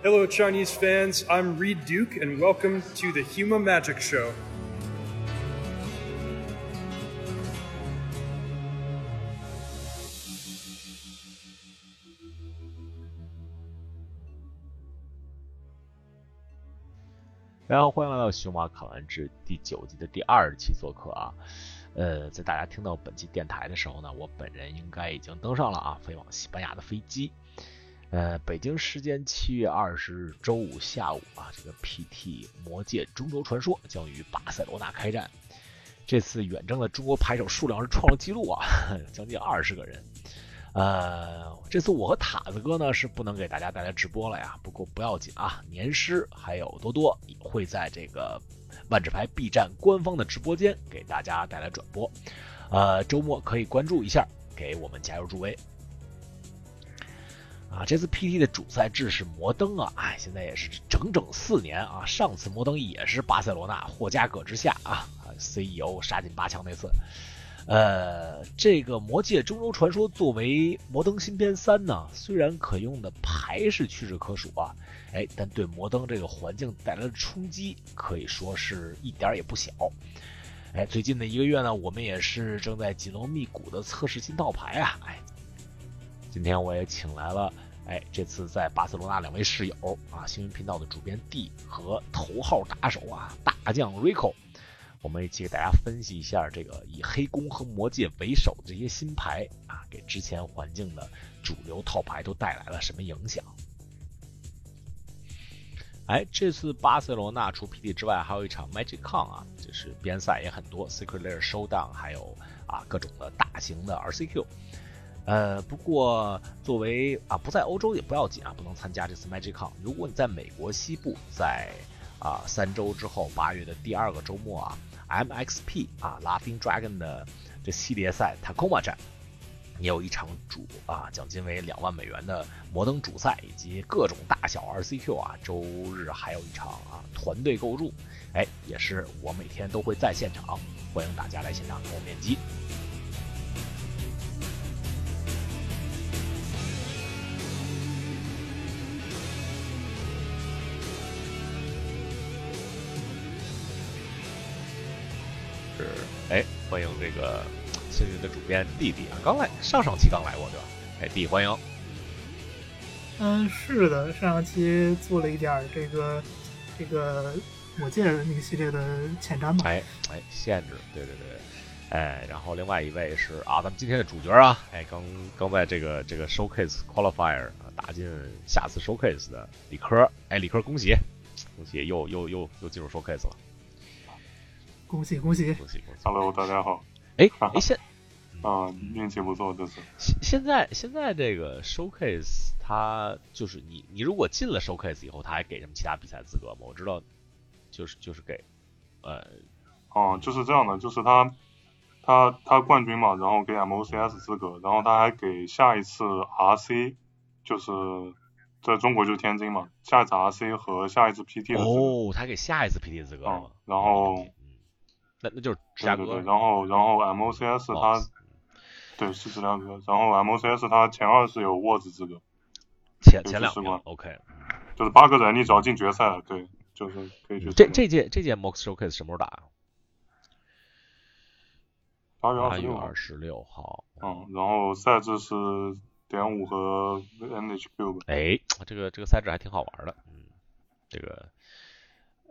Hello, Chinese fans. I'm Reed Duke, and welcome to the Huma Magic Show. 然后欢迎来到《熊马考完之》第九集的第二期做客啊。呃，在大家听到本期电台的时候呢，我本人应该已经登上了啊飞往西班牙的飞机。呃，北京时间七月二十日周五下午啊，这个 PT 魔界中轴传说将于巴塞罗那开战。这次远征的中国牌手数量是创了纪录啊，将近二十个人。呃，这次我和塔子哥呢是不能给大家带来直播了呀，不过不要紧啊，年师还有多多会在这个万智牌 B 站官方的直播间给大家带来转播。呃，周末可以关注一下，给我们加油助威。啊，这次 PT 的主赛制是摩登啊，哎，现在也是整整四年啊。上次摩登也是巴塞罗那霍加葛之下啊，CEO 杀进八强那次。呃，这个魔界中州传说作为摩登新编三呢，虽然可用的牌是屈指可数啊，哎，但对摩登这个环境带来的冲击可以说是一点也不小。哎，最近的一个月呢，我们也是正在紧锣密鼓的测试新套牌啊，哎。今天我也请来了，哎，这次在巴塞罗那两位室友啊，新闻频道的主编 D 和头号打手啊，大将 Rico，我们一起给大家分析一下这个以黑弓和魔戒为首的这些新牌啊，给之前环境的主流套牌都带来了什么影响？哎，这次巴塞罗那除 PT 之外，还有一场 Magic Con 啊，就是边赛也很多，Secret Lair Showdown，还有啊各种的大型的 RCQ。呃，不过作为啊不在欧洲也不要紧啊，不能参加这次 MagicCon。如果你在美国西部，在啊三周之后八月的第二个周末啊，MXP 啊 Laughing Dragon 的这系列赛 Tacoma 站，也有一场主啊奖金为两万美元的摩登主赛，以及各种大小 RCQ 啊。周日还有一场啊团队构筑，哎，也是我每天都会在现场，欢迎大家来现场跟我面基。个幸运的主编弟弟啊，刚来上上期刚来过对吧？哎，弟欢迎。嗯，是的，上期做了一点这个这个魔戒那个系列的前瞻嘛。哎哎，限制，对对对，哎，然后另外一位是啊，咱们今天的主角啊，哎，刚刚在这个这个 showcase qualifier 啊打进下次 showcase 的理科，哎，理科恭喜恭喜，又又又又进入 showcase 了。恭喜恭喜恭喜恭喜！Hello，大家好。哎 哎，现啊运气不错，这次。现现在现在这个 showcase，它就是你你如果进了 showcase 以后，他还给什么其他比赛资格吗？我知道，就是就是给，呃，哦，就是这样的，就是他他他冠军嘛，然后给 MOCS 资格，然后他还给下一次 RC，就是在中国就是天津嘛，下一次 RC 和下一次 PT 的哦，他给下一次 PT 资格，然后。那那就是对对对，然后然后 MOCS 它，对是芝加哥，然后 MOCS 它前二是有沃兹资格，前前两名 OK，就是八个人你只要进决赛了，对，就是可以去。这这届这届 MOX Showcase 什么时候打？八月二二十六号。嗯，然后赛制是点五和 NHQ 吧。哎，这个这个赛制还挺好玩的，嗯，这个。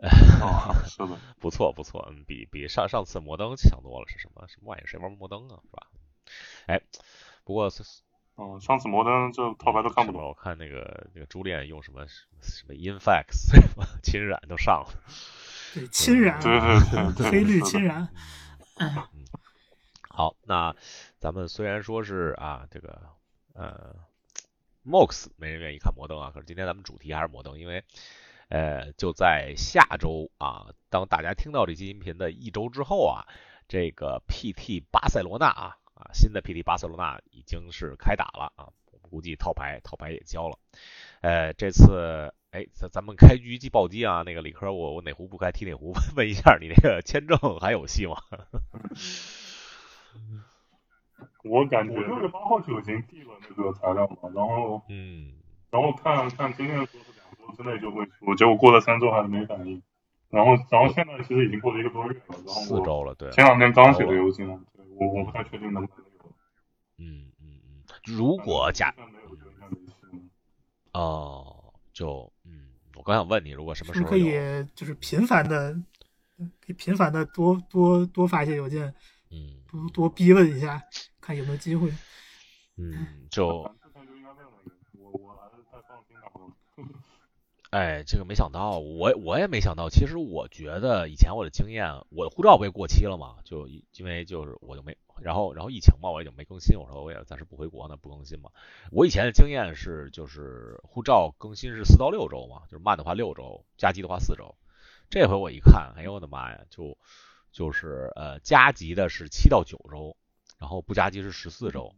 是的，不错不错，嗯，比比上上次摩登强多了。是什么什么玩意？谁玩摩登啊？是吧？哎，不过，嗯，上次摩登这套牌都看不懂。我看那个那个朱炼用什么什么 Infex 侵染都上了。对，侵染，对对对，黑绿侵染。嗯，好，那咱们虽然说是啊，这个呃，Mox 没人愿意看摩登啊，可是今天咱们主题还是摩登，因为。呃，就在下周啊，当大家听到这期音频的一周之后啊，这个 PT 巴塞罗那啊啊，新的 PT 巴塞罗那已经是开打了啊，我估计套牌套牌也交了。呃，这次哎，咱咱们开局即暴击啊，那个李科，我我哪壶不开提哪壶，问一下你那个签证还有戏吗？我感觉六月八号就已经递了那个材料嘛，然后嗯，然后看看今天说之内就会出，结果过了三周还是没反应。然后，然后现在其实已经过了一个多月了，然后四周了，对。前两天刚写的邮件，对我我不太确定能不能有。嗯嗯嗯，如果假。哦，就嗯，我刚想问你，如果什么时候可以就是频繁的，可以频繁的多多多发一些邮件，嗯多多逼问一下，看有没有机会。嗯，就 之前就应该那样的，我我还是太放心了。哎，这个没想到，我我也没想到。其实我觉得以前我的经验，我的护照不也过期了嘛？就因为就是我就没，然后然后疫情嘛，我已经没更新。我说我也暂时不回国呢，不更新嘛。我以前的经验是，就是护照更新是四到六周嘛，就是慢的话六周，加急的话四周。这回我一看，哎呦我的妈呀，就就是呃加急的是七到九周，然后不加急是十四周。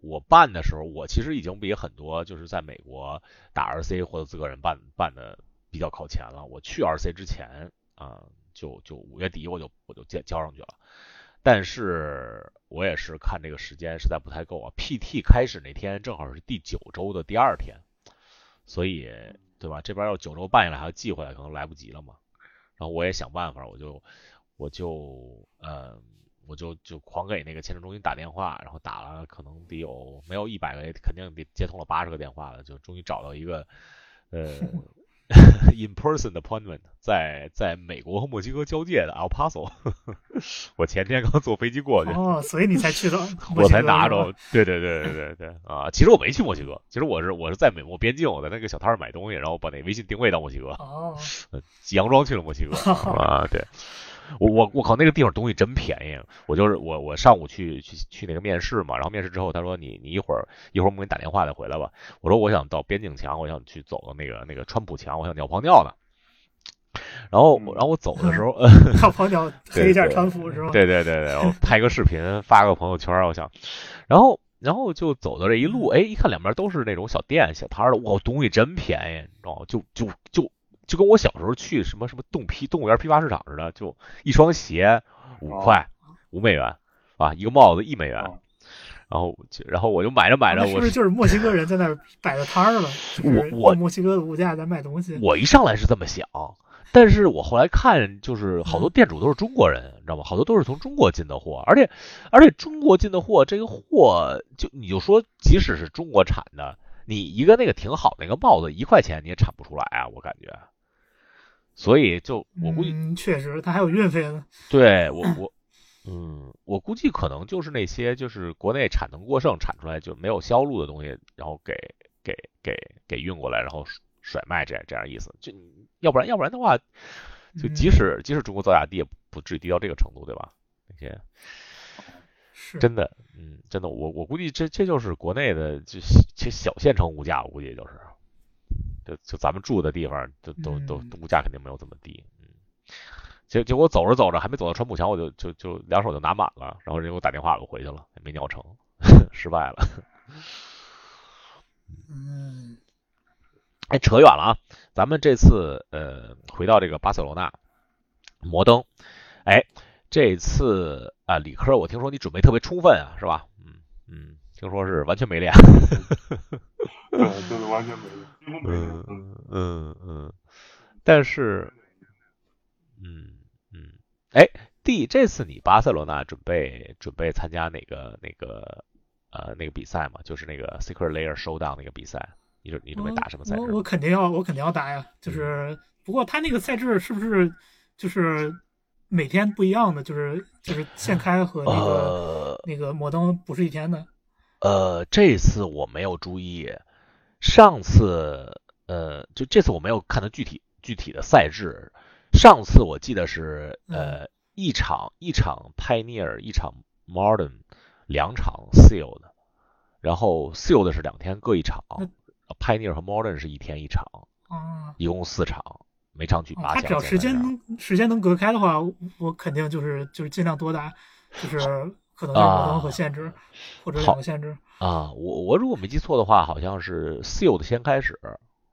我办的时候，我其实已经比很多就是在美国打 RC 或者资格人办办的比较靠前了。我去 RC 之前啊、就就五月底我就我就交交上去了，但是我也是看这个时间实在不太够啊。PT 开始那天正好是第九周的第二天，所以对吧？这边要九周办下来还要寄回来，可能来不及了嘛。然后我也想办法，我就我就呃。我就就狂给那个签证中心打电话，然后打了可能得有没有一百个，肯定得接通了八十个电话了，就终于找到一个呃 in person appointment，在在美国和墨西哥交界的 El Paso，我前天刚坐飞机过去，哦，所以你才去的，我才拿着，对对对对对对啊！其实我没去墨西哥，其实我是我是在美墨边境，我在那个小摊儿买东西，然后把那微信定位到墨西哥，哦，佯装去了墨西哥啊，对。我我我靠，那个地方东西真便宜。我就是我我上午去去去那个面试嘛，然后面试之后他说你你一会儿一会儿我们给你打电话再回来吧。我说我想到边境墙，我想去走到那个那个川普墙，我想尿泡尿呢。然后然后我走的时候，尿泡尿黑一下川普是吧？对对对对，我拍个视频发个朋友圈，我想，然后然后就走到这一路，哎，一看两边都是那种小店小摊的，哇，东西真便宜，你知道吗？就就就。就跟我小时候去什么什么动批动物园批发市场似的，就一双鞋五块五美元啊，一个帽子一美元，然后然后我就买着买着，我是不是就是墨西哥人在那儿摆着摊儿了？我我墨西哥的物价在卖东西。我一上来是这么想，但是我后来看，就是好多店主都是中国人，你知道吗？好多都是从中国进的货，而且而且中国进的货，这个货就你就说，即使是中国产的，你一个那个挺好的那个帽子，一块钱你也产不出来啊，我感觉。所以就我估计，嗯，确实，他还有运费呢。对我我，嗯，我估计可能就是那些就是国内产能过剩产出来就没有销路的东西，然后给给给给运过来，然后甩卖这样这样意思。就要不然要不然的话，就即使即使中国造假低，也不至于低到这个程度，对吧？那些是真的，嗯，真的，我我估计这这就是国内的就其小县城物价，我估计就是。就就咱们住的地方，都都都物价肯定没有这么低，嗯。结结果走着走着，还没走到川普墙，我就就就两手就拿满了，然后人给我打电话，我回去了，也没尿成，失败了。嗯，哎，扯远了啊，咱们这次呃回到这个巴塞罗那摩登，哎，这次啊理科，我听说你准备特别充分啊，是吧？嗯嗯，听说是完全没练。对，就是完全没练。嗯嗯嗯嗯，但是，嗯嗯，哎，D，这次你巴塞罗那准备准备参加哪个那个呃那个比赛吗？就是那个 Secret Layer Showdown 那个比赛，你准你准备打什么赛制？我我肯定要我肯定要打呀，就是不过他那个赛制是不是就是每天不一样的？就是就是现开和那个、呃、那个摩登不是一天的？呃，这次我没有注意。上次，呃，就这次我没有看到具体具体的赛制。上次我记得是，呃，一场一场 Pioneer，一场 Modern，两场 Sealed，然后 Sealed 是两天各一场，Pioneer 和 Modern 是一天一场，啊，一共四场，每场举八他只要时间能时间能隔开的话，我肯定就是就是尽量多打，就是可能是摩登和限制，或者两个限制。啊，我我如果没记错的话，好像是 Sealed 先开始，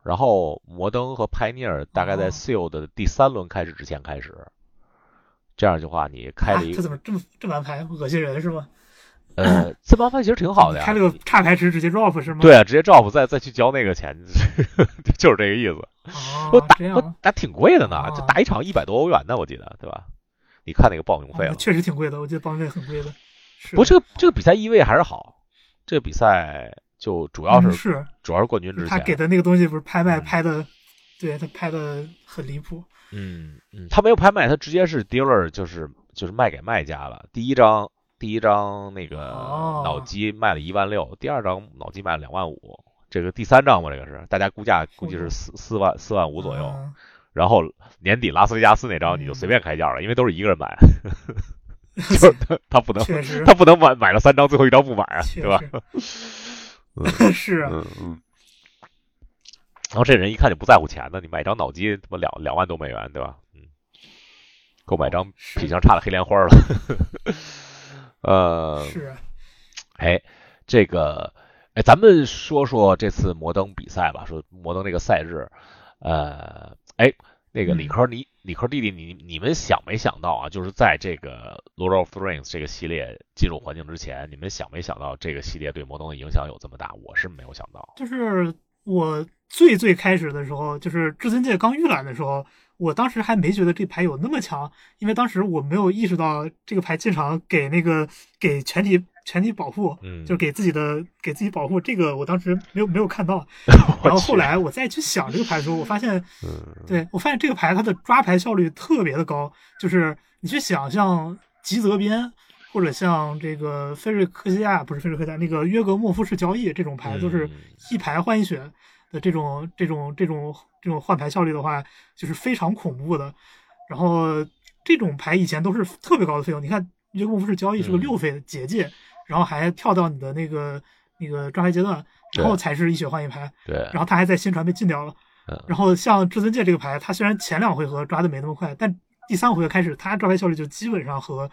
然后摩登和 Pioneer 大概在 Sealed 的第三轮开始之前开始。这样的话，你开了一个，他怎么这么这么安排？恶心人是吗？呃，这帮牌其实挺好的呀。开了个差台池直接 drop 是吗？对啊，直接 drop 再再去交那个钱，就是这个意思。我哦，打我。打挺贵的呢，哦就打一场一百多欧元呢，我记得对吧？你看那个报名费哦了。确实挺贵的，我记得报名费很贵的。是不过这个这个比赛意味还是好，这个比赛就主要是、嗯是主要是冠军之前。他给的那个东西不是拍卖嗯拍的，对他拍的很离谱。嗯嗯，他没有拍卖，他直接是 dealer 就是就是卖给卖家了。第一张第一张那个哦脑机卖了一万六，第二张脑机卖了两万五，这个第三张嘛，这个是大家估价估计是四四万四万五左右。嗯然后年底拉斯维加斯那张你就嗯随便开价了，因为都是一个人买，就是他 他不能确实他，不能买买了三张最后一张不买啊，对吧？实 是啊，嗯嗯。然后这人一看就不在乎钱的，你买张脑机他妈两两万多美元，对吧？嗯，够买张品相差的黑莲花了。呃，是啊，哎，这个，哎，咱们说说这次摩登比赛吧，说摩登这个赛日，呃，哎，那个嗯理科你理科弟弟，你你们想没想到啊？就是在这个 Lord of the Rings 这个系列进入环境之前，你们想没想到这个系列对摩登的影响有这么大？我是没有想到。就是我最最开始的时候，就是至尊界刚预览的时候，我当时还没觉得这牌有那么强，因为当时我没有意识到这个牌进场给那个给全体全体保护，嗯，就是给自己的给自己保护，这个我当时没有没有看到。然后后来我再去想这个牌的时候，我发现，嗯，对我发现这个牌它的抓牌效率特别的高，就是你去想像吉泽边。或者像这个菲瑞克西亚不是菲瑞克西亚那个约格莫夫式交易这种牌，都是嗯一牌换一血的这种这种这种这种换牌效率的话，就是非常恐怖的。然后这种牌以前都是特别高的费用，你看约格莫夫式交易是个嗯六费的结界，然后还跳到你的那个那个抓牌阶段，然后才是一血换一牌，对，然后他还在新传被禁掉了。嗯然后像至尊界这个牌，它虽然前两回合抓的没那么快，但第三回合开始，它抓牌效率就基本上和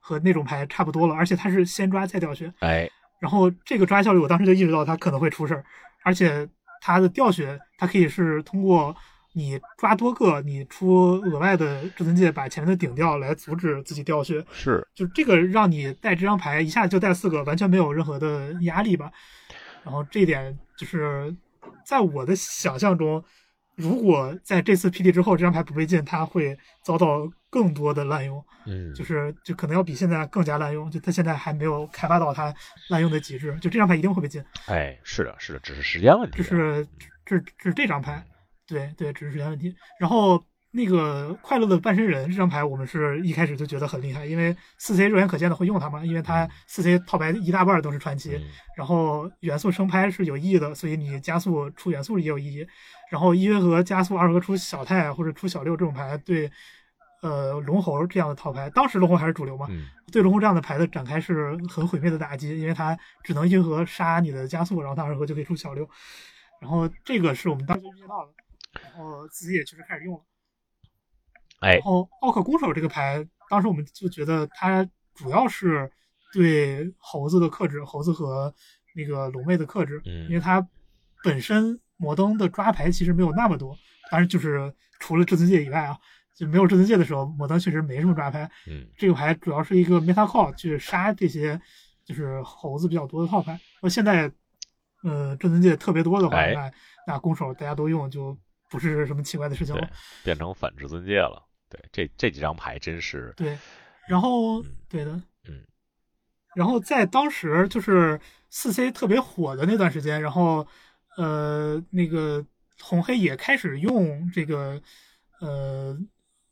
和那种牌差不多了，而且它是先抓再掉血。哎，然后这个抓效率，我当时就意识到它可能会出事儿，而且它的掉血，它可以是通过你抓多个，你出额外的至尊戒把前面的顶掉，来阻止自己掉血。是，就这个让你带这张牌一下就带四个，完全没有任何的压力吧。然后这一点就是在我的想象中，如果在这次 PD 之后这张牌不被禁，它会遭到更多的滥用，嗯，就是就可能要比现在更加滥用。就它现在还没有开发到它滥用的极致，就这张牌一定会被禁。哎，是的，是的，只是时间问题。就是这这是这张牌，对对，只是时间问题。然后那个快乐的半身人这张牌，我们是一开始就觉得很厉害，因为四 C 肉眼可见的会用它嘛，因为它四 C 套牌一大半都是传奇，嗯然后元素升拍是有意义的，所以你加速出元素也有意义。然后一回合加速二回合出小太或者出小六这种牌，对。呃，龙猴这样的套牌，当时龙猴还是主流嘛？嗯对龙猴这样的牌的展开是很毁灭的打击，因为它只能一回合杀你的加速，然后它二回合就可以出小六。然后这个是我们当时就预见到的，然后自己也确实开始用了。哎然，后奥克弓手这个牌，当时我们就觉得它主要是对猴子的克制，猴子和那个龙妹的克制，嗯因为它本身摩登的抓牌其实没有那么多，当然就是除了至尊戒以外啊，就没有至尊界的时候，摩登确实没什么抓牌。嗯这个牌主要是一个 meta call 去杀这些就是猴子比较多的套牌。那现在，呃，至尊界特别多的话，哎那那弓手大家都用就不是什么奇怪的事情了。，变成反至尊界了。对，这这几张牌真是，对，然后嗯对的，嗯，然后在当时就是四 C 特别火的那段时间，然后呃那个红黑也开始用这个呃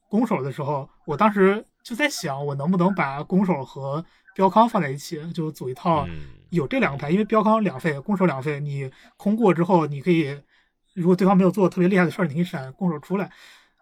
攻手的时候，我当时就在想，我能不能把攻手和标康放在一起，就组一套嗯有这两个牌，因为标康两费，攻手两费，你空过之后，你可以如果对方没有做特别厉害的事儿，你可以闪攻手出来。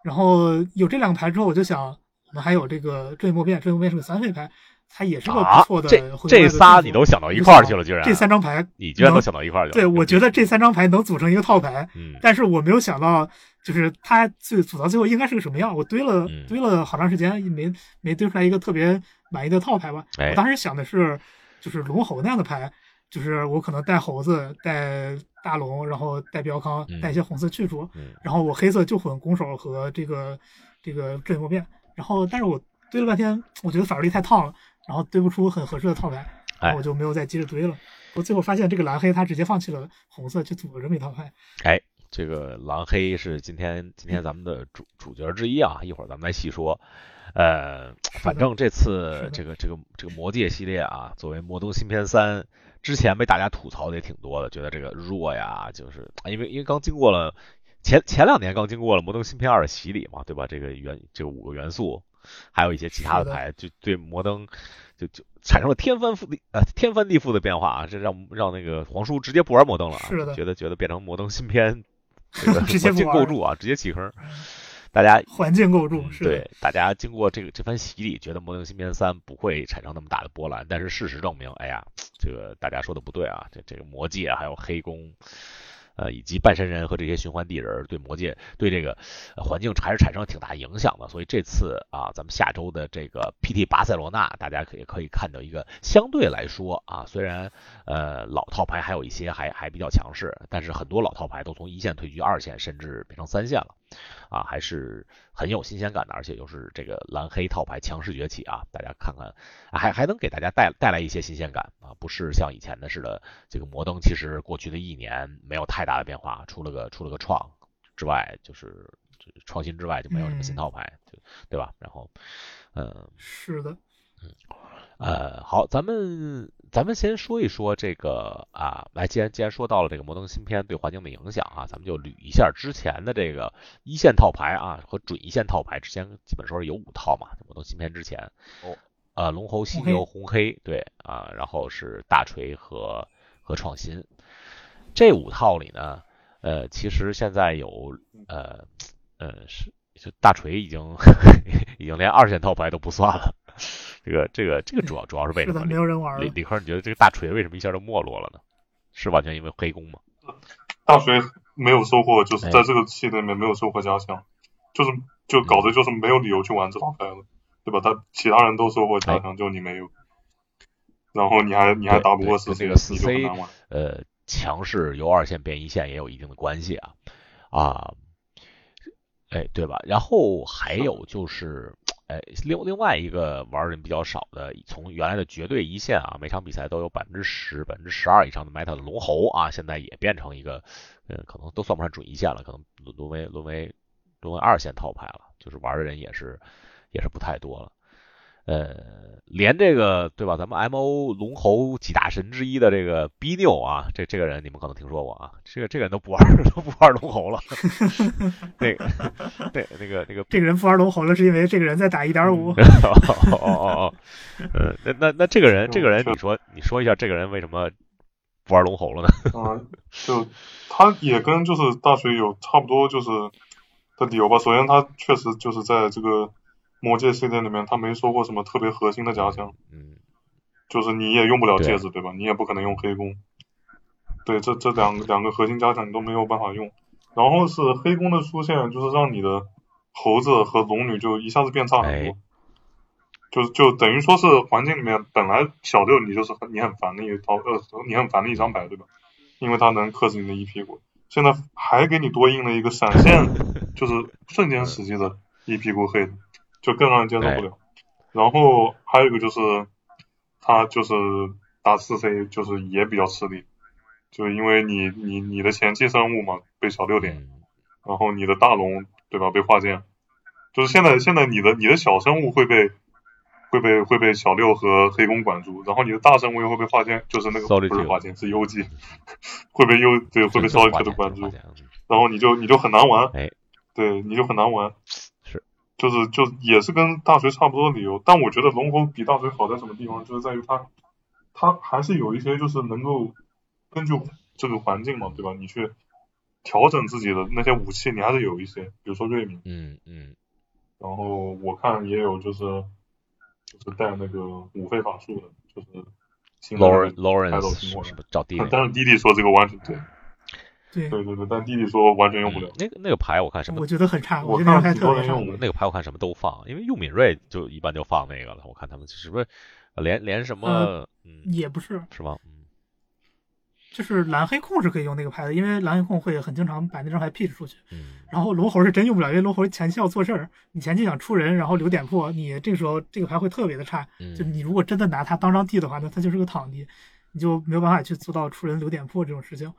然后有这两个牌之后，我就想，我们还有这个正义莫变，正义莫变是个三费牌，它也是个啊不错的这回合这仨你都想到一块儿去了，居然这三张牌，你居然都能想到一块儿去了。对我觉得这三张牌能组成一个套牌，嗯但是我没有想到，就是它最组到最后应该是个什么样。我堆了嗯堆了好长时间，也没没堆出来一个特别满意的套牌吧。哎我当时想的是，就是龙猴那样的牌，就是我可能带猴子，带大龙，然后带标康嗯，带一些红色去除，嗯然后我黑色就混弓手和这个这个正义莫变。然后，但是我堆了半天，我觉得反而力太烫了，然后堆不出很合适的套牌。然后我就没有再接着堆了。我最后发现这个蓝黑他直接放弃了红色，去组了这么一套牌。哎，这个蓝黑是今天今天咱们的主主角之一啊，一会儿咱们再细说。呃，反正这次这个这个这个魔戒系列啊，作为魔都新篇三，之前被大家吐槽的也挺多的，觉得这个弱呀，就是因为因为刚经过了前前两年刚经过了摩登芯片二的洗礼嘛，对吧？这个元这五个元素，还有一些其他的牌，就对摩登就就产生了天翻覆地呃天翻地覆的变化啊！这让让那个皇叔直接不玩摩登了啊，觉得觉得变成摩登芯片这个 直接构筑啊，直接弃坑。大家环境构筑是对大家经过这个这番洗礼，觉得《摩登芯片三》不会产生那么大的波澜，但是事实证明，哎呀，这个大家说的不对啊，这这个魔界还有黑宫。呃，以及半身人和这些循环地人对魔界对这个环境还是产生了挺大影响的，所以这次啊，咱们下周的这个 PT 巴塞罗那，大家可也可以看到一个相对来说啊，虽然呃老套牌还有一些还还比较强势，但是很多老套牌都从一线退居二线，甚至变成三线了，啊，还是很有新鲜感的，而且又是这个蓝黑套牌强势崛起啊，大家看看还还能给大家带带来一些新鲜感啊，不是像以前的似的，这个摩登其实过去的一年没有太大。的变化，除了个除了个创之外，就是创新之外就没有什么新套牌，就对吧？然后，嗯，是的，嗯，呃，好，咱们咱们先说一说这个啊，来，既然既然说到了这个摩登新片对环境的影响啊，咱们就捋一下之前的这个一线套牌啊和准一线套牌，之前基本说是有五套嘛，摩登新片之前，哦，呃，龙猴犀牛红黑对啊，然后是大锤和和创新。这五套里呢，呃，其实现在有，呃，呃，是就大锤已经 已经连二线套牌都不算了。这个这个这个主要主要是为什么？没有人玩李李科，你觉得这个大锤为什么一下就没落了呢？是完全因为黑工吗？大锤没有收获，就是在这个系列里面没有收获加强，就是就搞得就是没有理由去玩这套牌了，对吧？他其他人都收获加强，就你没有，然后你还你还打不过四 C，个四 C，呃。强势由二线变一线也有一定的关系啊，啊，哎，对吧？然后还有就是，哎，另另外一个玩的人比较少的，从原来的绝对一线啊，每场比赛都有百分之十、百分之十二以上的 meta 的龙猴啊，现在也变成一个，嗯，可能都算不上准一线了，可能沦为沦为沦为二线套牌了，就是玩的人也是也是不太多了。呃，连这个对吧？咱们 M O 龙猴几大神之一的这个 B 六啊，这这个人你们可能听说过啊。这个这个人都不玩 都不玩龙猴了。那个对那个那个这个人不玩龙猴了，是因为这个人在打一点五。哦哦哦，呃，那那那这个人这个人，你说你说一下，这个人为什么不玩龙猴了呢？啊，就他也跟就是大水有差不多就是的理由吧。首先，他确实就是在这个。魔戒系列里面，他没说过什么特别核心的加强，嗯，就是你也用不了戒指，对吧？你也不可能用黑弓，对，这这两两个核心加强你都没有办法用。然后是黑弓的出现，就是让你的猴子和龙女就一下子变差很多，就就等于说是环境里面本来小六你就是很你很烦的一套呃你很烦的一张牌，对吧？因为它能克制你的一屁股，现在还给你多印了一个闪现，就是瞬间死机的一屁股黑。就更让人接受不了，然后还有一个就是，他就是打四 C 就是也比较吃力，就因为你你你的前期生物嘛被小六点，然后你的大龙对吧？被化剑，就是现在现在你的你的小生物会被会被会被小六和黑弓管住，然后你的大生物又会被化剑，就是那个不是化剑是幽姬，会被幽对会被烧一的管住，然后你就你就很难玩，对你就很难玩。就是就也是跟大锤差不多的理由，但我觉得龙猴比大锤好在什么地方，就是在于它，它还是有一些就是能够根据这个环境嘛，对吧？你去调整自己的那些武器，你还是有一些，比如说瑞敏，嗯嗯，然后我看也有就是就是带那个五费法术的，就是 Lauren Lawrence 找弟弟，但是弟弟说这个完全对。对对对对，但弟弟说完全用不了。那个那个牌我看什么？我觉得很差。我看很多人用那个牌，我看什么都放，因为用敏锐就一般就放那个了。我看他们是不是连连什么？嗯，也不是，是吗？嗯，就是蓝黑控是可以用那个牌的，因为蓝黑控会很经常把那张牌 pitch 出去。嗯然后龙猴是真用不了，因为龙猴前期要做事儿，你前期想出人，然后留点破，你这个时候这个牌会特别的差。嗯，就你如果真的拿它当张地的话，那它就是个躺地，你就没有办法去做到出人留点破这种事情。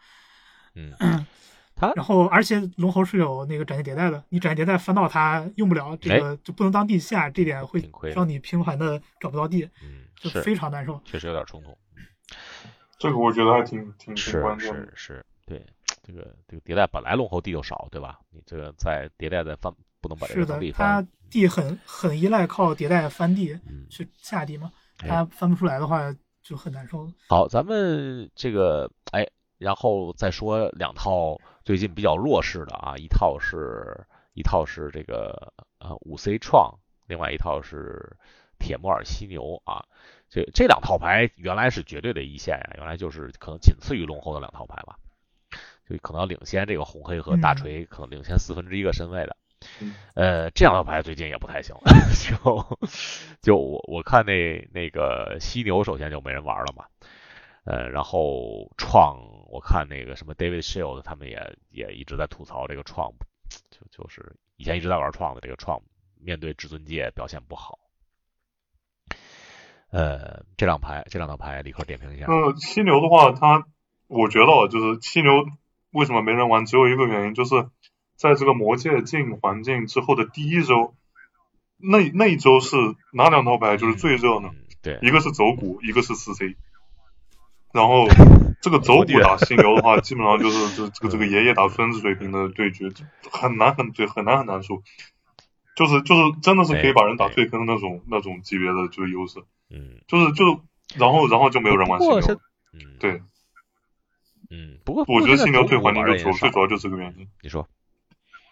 嗯，他然后而且龙猴是有那个展现迭代的，你展现迭代翻到它用不了，这个就不能当地下，这点会让你频繁的找不到地，嗯就非常难受。确实有点冲突。这个我觉得还挺挺挺是关键的。是是，对，这个这个迭代本来龙猴地就少，对吧？你这个在迭代再翻，不能把这是的个当地，它翻。地很很依赖靠迭代翻地嗯，去下地嘛，哎它翻不出来的话就很难受。好，咱们这个哎，然后再说两套最近比较弱势的啊，一套是一套是这个呃五 C 创，另外一套是铁木尔犀牛啊。这这两套牌原来是绝对的一线呀、原来就是可能仅次于龙后的两套牌吧，就可能要领先这个红黑和大嗯锤，可能领先四分之一个身位的。嗯呃，这两套牌最近也不太行了，就就我我看那那个犀牛首先就没人玩了嘛，呃，然后创我看那个什么 David Shield 他们也也一直在吐槽这个 Trump，，就就是以前一直在玩 Trump 的这个 Trump，面对至尊界表现不好。呃，这两牌这两套牌，立刻点评一下。呃犀牛的话，它我觉得啊就是犀牛为什么没人玩，只有一个原因，就是在这个魔界进环境之后的第一周，那那一周是哪两套牌就是最热呢？嗯，对，一个是走骨，一个是四 C。然后这个走骨打犀牛的话，基本上就是这这个这个爷爷打孙子水平的对决，很难很对很难很难输。就是就是真的是可以把人打退坑的那种那种级别的就是优势，嗯，就是就是然后然后就没有人玩犀不过现牛。嗯，对，嗯，不过我觉得犀牛退环境就就主最主要就是这个原因。你说，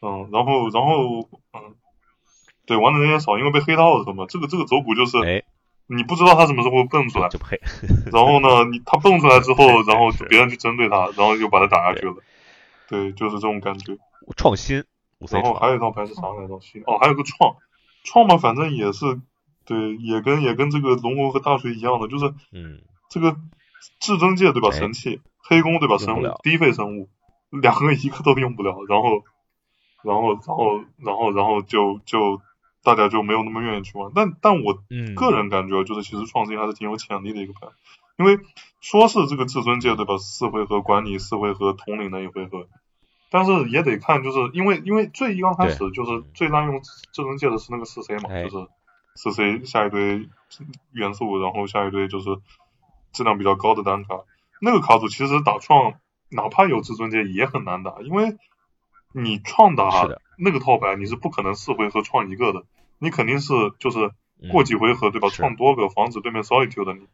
嗯，然后然后嗯，对玩的人也少，因为被黑到了什么，这个这个走骨就是哎，你不知道他什么时候会蹦出来，就配，然后呢，你他蹦出来之后，然后别人去针对他，然后就把他打下去了。对，就是这种感觉。创新然后还，有一套牌是啥来着？新哦，还有个创，创嘛，反正也是，对，也跟也跟这个龙王和大锤一样的，就是嗯，这个至尊界对吧？哎。神器，黑工对吧？生物，低费生物，两个一个都用不了，然后，然后，然后，然后，然后就就大家就没有那么愿意去玩。但但我嗯，个人感觉就是，其实创新还是挺有潜力的一个牌，因为说是这个至尊界对吧？四回合管理四回合统领那一回合，但是也得看，就是因为因为最一刚开始就是最滥用至尊界的是那个四 C 嘛，哎就是四 C 下一堆元素，然后下一堆就是质量比较高的单卡。那个卡组其实打创，哪怕有至尊界也很难打，因为你创打那个套牌，你是不可能四回合创一个的，你肯定是就是嗯过几回合对吧？是创多个，防止对面 solitude 的你。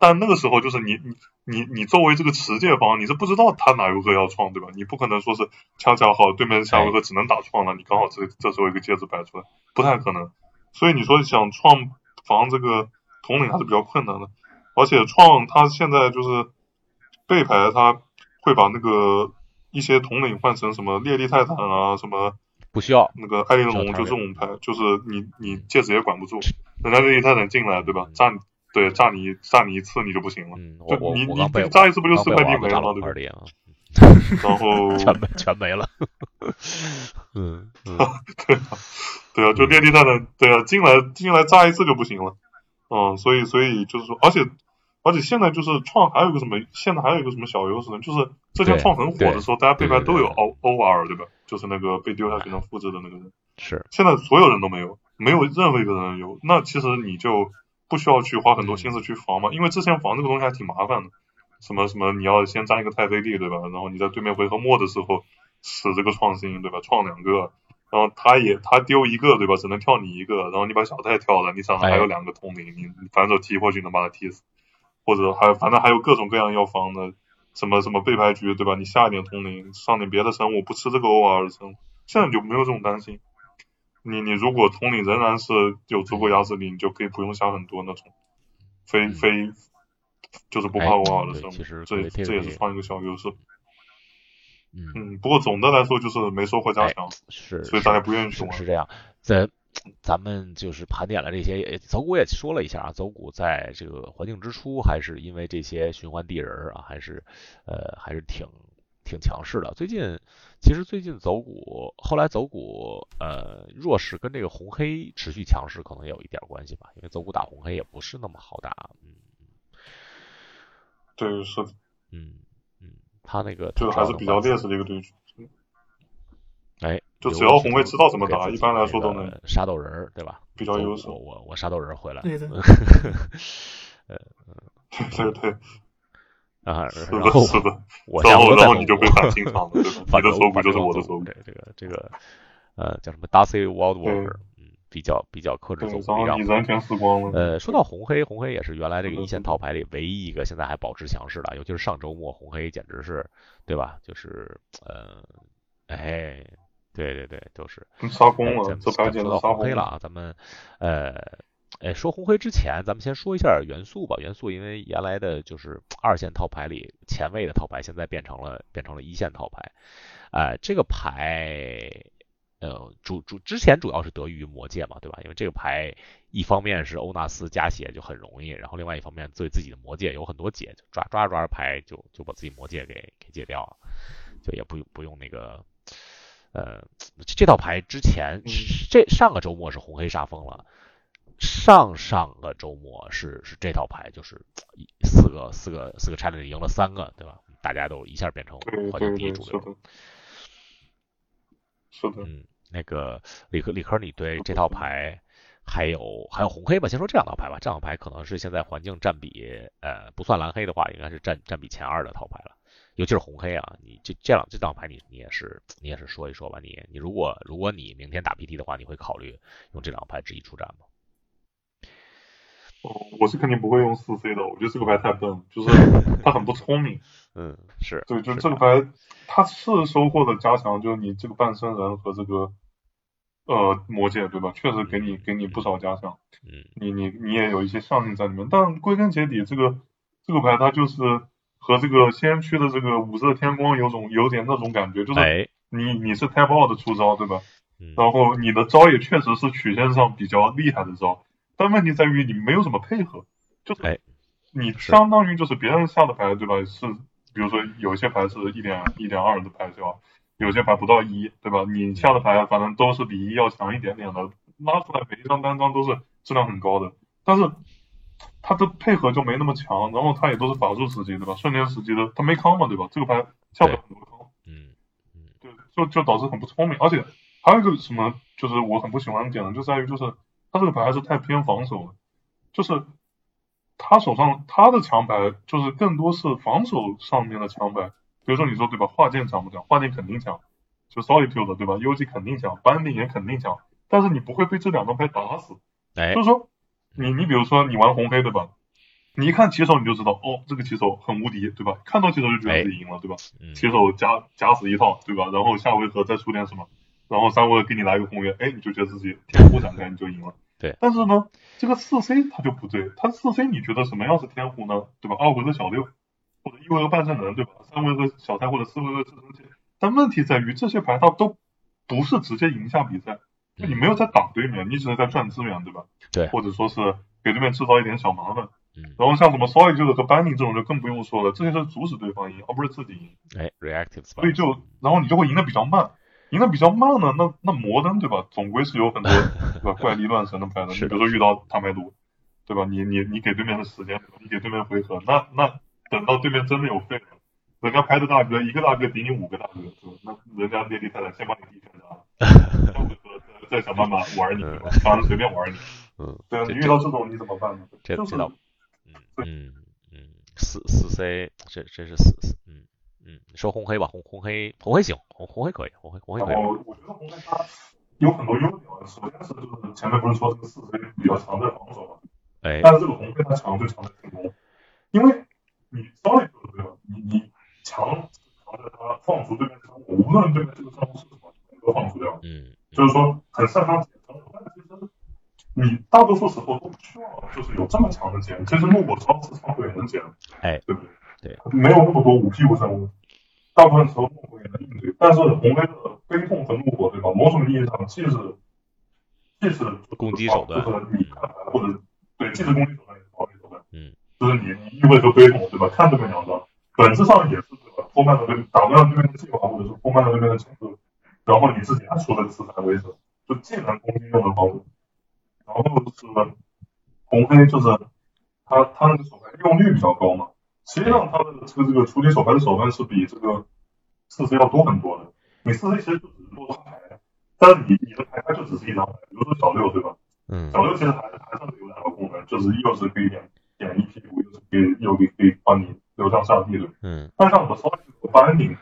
但那个时候就是你你你你作为这个持戒方，你是不知道他哪回合要创对吧？你不可能说是恰恰好对面下回合只能打创了，你刚好这这时候一个戒指摆出来，不太可能。所以你说想创防这个统领还是比较困难的，而且创他现在就是背牌，他会把那个一些统领换成什么烈地泰坦啊，什么不需要，那个艾琳小龙，就这种牌，就是你你戒指也管不住，人家烈地泰坦进来对吧？炸你对炸你炸你一次你就不行了，就你你炸一次不就四块地没了吗？对吧？然后 全没全没了，嗯 嗯，对啊，对啊，就烈地泰坦，对啊，进来进来炸一次就不行了，嗯，所以所以就是说，而且而且现在就是创还有一个什么，现在还有一个什么小优势呢？就是之前创很火的时候，大家背牌都有对对 O O R 对吧？就是那个被丢下去能复制的那个人，是，现在所有人都没有，没有任何一个人有，那其实你就不需要去花很多心思去防嘛，因为之前防这个东西还挺麻烦的，什么什么你要先占一个太妃地对吧？然后你在对面回合末的时候使这个创新对吧？创两个。然后他也他丢一个对吧？只能跳你一个，然后你把小太跳了，你场上还有两个通灵，你你反手踢过去能把他踢死，或者还反正还有各种各样药方的，什么什么背牌局对吧？你下一点通灵，上点别的生物，不吃这个 OR 的生物，现在就没有这种担心。你你如果通灵仍然是有足够压制力，你就可以不用下很多那种非非就是不怕哎 OR 的生物对其实，这这也是创一个小优势。嗯，嗯，不过总的来说就是没收获加强，是，所以大家不愿意去是玩。是这样，在咱们就是盘点了这些，走股也说了一下啊，走股在这个环境之初还是因为这些循环地人啊，还是呃还是挺挺强势的。最近其实最近走股，后来走股呃弱势跟这个红黑持续强势可能有一点关系吧，因为走股打红黑也不是那么好打，嗯，对，是的，嗯嗯，他那个就还是比较劣势的一个对局。哎，就只要红卫知道怎么打，一般来说都能杀豆人对吧？比较优势。我我我杀豆人回来。对的。呃，对对。啊，是的，是的。我然后然后你就被反清场了，对吧？反的手骨就是我的手股。对，这个这个呃叫什么 Darcy Waldwalker，嗯，比较比较克制走股，然后你人全死光了。呃，说到红黑，红黑也是原来这个一线套牌里唯一一个现在还保持强势的，尤其是上周末红黑简直是，对吧？就是呃，哎。对对对，都是杀红了，这白说到红黑了啊！咱们呃，哎，说红黑之前，咱们先说一下元素吧。元素因为原来的就是二线套牌里前卫的套牌，现在变成了变成了一线套牌。哎，这个牌呃主主之前主要是得益于魔戒嘛，对吧？因为这个牌一方面是欧纳斯加血就很容易，然后另外一方面对自己的魔戒有很多解，就抓抓着抓着牌就就把自己魔戒给给解掉了，就也不不用那个。呃，这套牌之前这上个周末是红黑杀疯了，上上个周末是是这套牌就是四个四个四个 challenge 赢了三个，对吧？大家都一下变成环境第一主流。是的。嗯，那个李科李科，你对这套牌还有还有红黑吧？先说这两套牌吧，这两套牌可能是现在环境占比，呃，不算蓝黑的话，应该是占占比前二的套牌了。尤其是红黑啊，你这这两这张牌你你也是你也是说一说吧，你你如果如果你明天打 PT 的话，你会考虑用这两牌直一出战吗？哦，我是肯定不会用四 C 的，我觉得这个牌太笨，就是 它很不聪明。嗯，是对，就这个牌它是收获的加强，就是你这个半身人和这个呃魔戒对吧？确实给你给你不少加强。嗯，你你你也有一些效应在里面，但归根结底这个这个牌它就是。和这个先驱的这个五色天光有种有点那种感觉，就是你你是 tap out 的出招对吧？然后你的招也确实是曲线上比较厉害的招，但问题在于你没有什么配合，就是你相当于就是别人下的牌对吧？是比如说有一些牌是一点一点二的牌是吧？有些牌不到一对吧？你下的牌反正都是比一要强一点点的，拉出来每一张单张都是质量很高的，但是。他的配合就没那么强，然后他也都是法术时机，对吧？瞬间时机的他没康嘛，对吧？这个牌下不了很多康，嗯嗯，对，就就导致很不聪明。而且还有一个什么，就是我很不喜欢的点呢，就在于就是他这个牌还是太偏防守了，就是他手上他的强牌就是更多是防守上面的强牌，比如说你说对吧？化剑强不强？化剑肯定强，就 Solitude 对吧？U G 肯定强，班定也肯定强，但是你不会被这两张牌打死，哎，就是说。你你比如说你玩红黑对吧？你一看骑手你就知道哦，这个骑手很无敌对吧？看到骑手就觉得自己赢了对吧？骑手假假死一套对吧？然后下回合再出点什么，然后三回合给你来个红月，哎，你就觉得自己天胡展开你就赢了。对。但是呢，这个四 C 它就不对，它四 C 你觉得什么样是天胡呢？对吧？二回合小六或者一回合半圣人对吧？三回合小三或者四回合制生器。但问题在于这些牌它都不是直接赢下比赛。就你没有在挡对面，你只是在赚资源，对吧？对，或者说是给对面制造一点小麻烦。嗯。然后像什么 Solitude 和 Banning 这种就更不用说了，这些是阻止对方赢，而不是自己赢。哎，Reactive。所以就，然后你就会赢得比较慢，赢得比较慢呢，那那摩登对吧？总归是有很多 对吧怪力乱神的牌的。你比如说遇到坦白毒，对吧？你你你给对面的时间，你给对面回合，那那等到对面真的有废了，人家拍的大哥一个大哥顶你五个大哥，是吧？那人家爹地太太先把你地全拿了。再想办法玩你，反正随便玩你。嗯，对啊，你遇到这种你怎么办呢？这知道。嗯嗯嗯，四四 C，这这是四四，嗯嗯，说红黑吧，红红黑红黑行，红红黑可以，红黑红黑可以。我我觉得红黑它有很多优点，首先是就是前面不是说这个四 C 比较强在防守嘛？哎。但是这个红黑它强就强在进攻，因为你稍微对吧？你你强强在它放出对面生物，无论对面这个生物是什么，都放出掉。嗯。就是说很擅长捡生物，但其实你大多数时候都不需要，就是有这么强的减。其实木果超市仓库也能减，哎，对不对？对，没有那么多五屁股生物，大部分时候木果也能应对。但是红黑的悲痛和怒火，对吧？某种意义上既是既是攻击手段就是你看牌或者对，既是攻击手段也是防御手段。嗯，就是你你意味着悲痛对吧？看对面两张，本质上也是对吧？拖慢了对打不了对面的计划，或者是拖慢了对面的节奏，然后你自己还出了个四三威慑，就既能攻击又能防守。然后是红黑就是他他那个手牌用率比较高嘛，实际上他的这个这个处理手牌的手段是比这个四 C 要多很多的。你四 C 其实就只是多张牌，但是你你的牌它就只是一张牌，比如说小六对吧？嗯小六其实还还上有两个功能，就是又是可以点点一屁股，又是可以又可以可以帮你流向下地对吧？嗯但像我们稍微和班顶，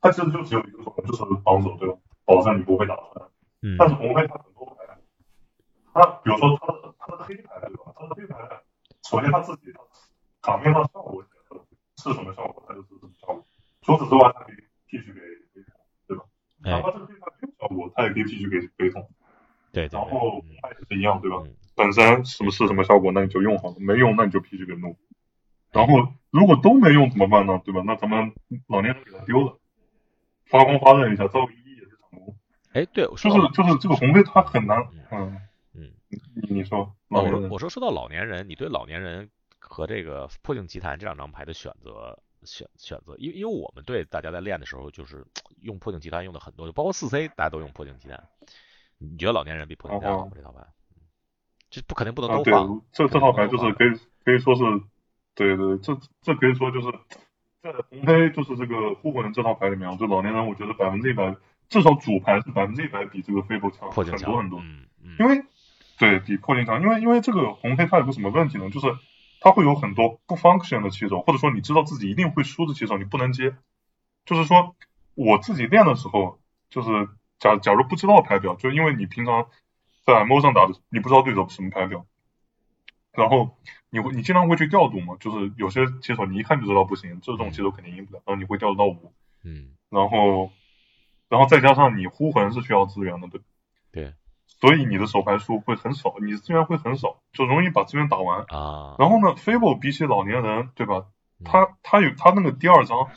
它其实就只有一个手段，就是防守对吧？保证你不会打穿。嗯但是红黑它很多牌，它比如说它的它的黑牌对吧？它的黑牌，首先它自己场面上效果是什么效果，它就是什么效果。除此之外，它可以继续给对吧？哪哎怕这个黑牌没有效果，它也可以继续给给统。对对对然后嗯它也是一样，对吧？嗯本身什么是什么效果，那你就用好了；没用，那你就必须给弄。然后如果都没用怎么办呢？对吧？那咱们老年人给他丢了，发光发热一下，造个一哎对，就是就是这个红黑它很难，嗯，嗯。你你说我说我说说到老年人，你对老年人和这个破镜奇谭这两张牌的选择选选择，因为因为我们对大家在练的时候就是用破镜奇谭用的很多，就包括四 C 大家都用破镜奇谭。你觉得老年人比破镜奇谭好吗？这套牌？这不肯定不能啊，对都放。，这这套牌就是可以可以说是，对对，这这可以说就是在红黑就是这个护魂这套牌里面，就老年人我觉得百分之一百，至少主牌是百分之一百比这个飞博强很多很多。嗯嗯，因为对比破镜强，因为因为这个红黑它有个什么问题呢？就是它会有很多不 function 的棋手，或者说你知道自己一定会输的棋手，你不能接。就是说我自己练的时候，就是假假如不知道牌表，就因为你平常在 MO 上打的，你不知道对手什么牌表，然后你会你经常会去调度嘛，就是有些棋手你一看就知道不行，这种棋手肯定赢不了，然后你会调度到五，嗯然后然后再加上你呼魂是需要资源的，对对所以你的手牌数会很少，你的资源会很少，就容易把资源打完。啊，然后呢 f a b l e 比起老年人，对吧？嗯他他有他那个第二张，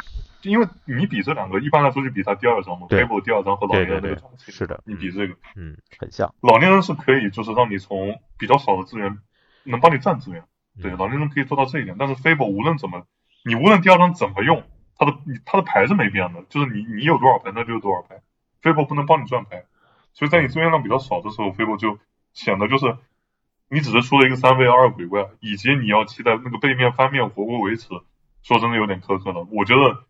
因为你比这两个，一般来说就比他第二张嘛。f a b l e 第二张和老年人那个是的你比这个，嗯很像。老年人是可以就是让你从比较少的资源能帮你占资源，对，嗯老年人可以做到这一点。但是 f a b l e 无论怎么，你无论第二张怎么用，他的你他的牌是没变的，就是你你有多少牌那就是多少牌 l e 不能帮你赚牌，所以在你资源量比较少的时候 l e 就显得就是你只是出了一个三 V 二鬼怪，以及你要期待那个背面翻面活过维持，说真的有点苛刻了。我觉得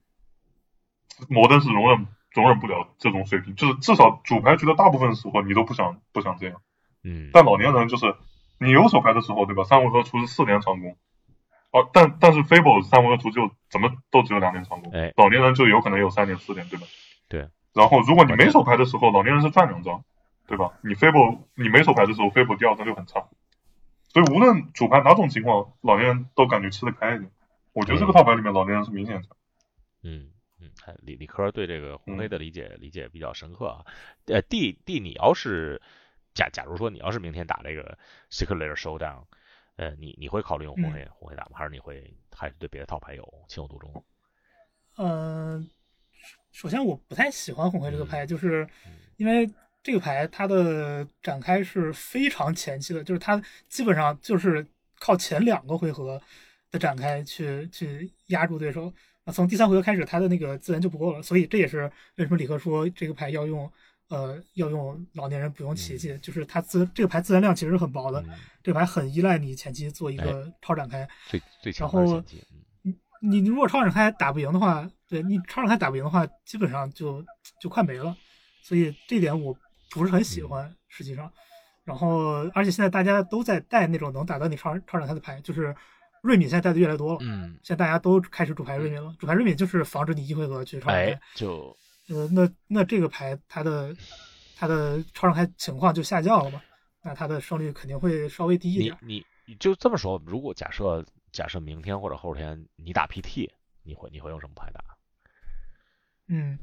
摩登是容忍容忍不了这种水平，就是至少主牌局的大部分时候你都不想不想这样。嗯但老年人就是你有手牌的时候，对吧？三回合出是四连长攻，哦，但但是 Fable 三维的图就怎么都只有两点长度，哎老年人就有可能有三点四点，对吧？对。然后如果你没手牌的时候，老年人是赚两张，对吧？你 Fable 你没手牌的时候，Fable 第二张就很差，所以无论主牌哪种情况，老年人都感觉吃得开一点。我觉得这个套牌里面老年人是明显强。嗯嗯，哎理理科对这个红嗯黑的理解、理解比较深刻啊。呃，D D，你要是假假如说你要是明天打这个 Secret Layer Showdown，呃，你你会考虑用红黑、红黑打吗？还是你会还是对别的套牌有情有独钟？嗯，首先我不太喜欢红黑这个嗯牌，就是因为这个牌它的展开是非常前期的，就是它基本上就是靠前两个回合的展开去去压住对手。啊，从第三回合开始，它的那个资源就不够了，所以这也是为什么李克说这个牌要用呃要用老年人不用奇迹，就是它自这个牌自然量其实是很薄的，嗯，这个牌很依赖你前期做一哎个超展开。最最强然后你你如果超展开打不赢的话，对你超展开打不赢的话，基本上就就快没了。所以这点我不是很喜欢，实际上。然后，而且现在大家都在带那种能打到你超超展开的牌，就是瑞敏现在带的越来越多了。嗯，现在大家都开始主牌瑞敏了，主牌瑞敏就是防止你一回合去超展开。哎，就呃，那那这个牌它的它的超常开情况就下降了嘛？那它的胜率肯定会稍微低一点。你你就这么说，如果假设假设明天或者后天你打 PT，你会你会用什么牌打？嗯，